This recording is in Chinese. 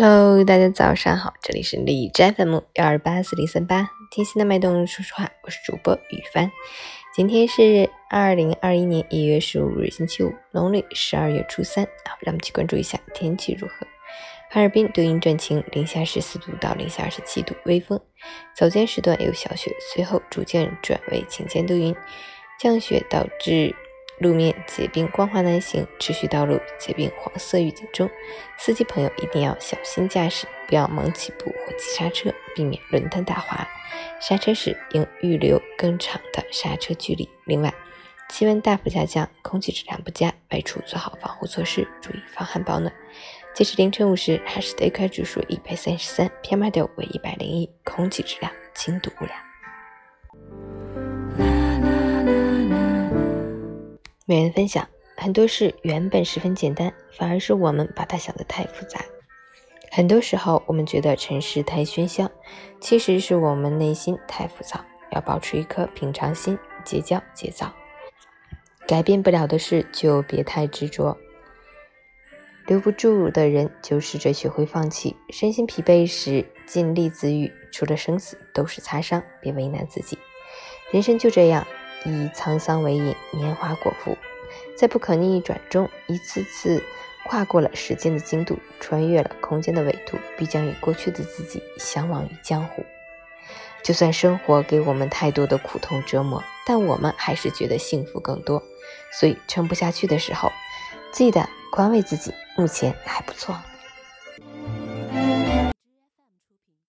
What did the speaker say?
Hello，大家早上好，这里是李斋粉木幺二八四零三八，听心的脉动，说实话，我是主播雨帆。今天是二零二一年一月十五日，星期五，农历十二月初三。好，让我们去关注一下天气如何。哈尔滨多云转晴，零下十四度到零下二十七度，微风。早间时段有小雪，随后逐渐转为晴间多云，降雪导致。路面结冰，光滑难行，持续道路结冰，黄色预警中，司机朋友一定要小心驾驶，不要猛起步或急刹车，避免轮胎打滑。刹车时应预留更长的刹车距离。另外，气温大幅下降，空气质量不佳，外出做好防护措施，注意防寒保暖。截至凌晨五时，海市的 AQI 指数一百三十三，PM2.5 为一百零一，空气质量轻度污染。每人分享很多事原本十分简单，反而是我们把它想得太复杂。很多时候，我们觉得尘世太喧嚣，其实是我们内心太浮躁。要保持一颗平常心，结交节躁。改变不了的事，就别太执着。留不住的人，就试着学会放弃。身心疲惫时，尽力自愈。除了生死，都是擦伤，别为难自己。人生就这样。以沧桑为饮，年华果腹，在不可逆转中，一次次跨过了时间的经度，穿越了空间的纬度，必将与过去的自己相忘于江湖。就算生活给我们太多的苦痛折磨，但我们还是觉得幸福更多。所以，撑不下去的时候，记得宽慰自己，目前还不错。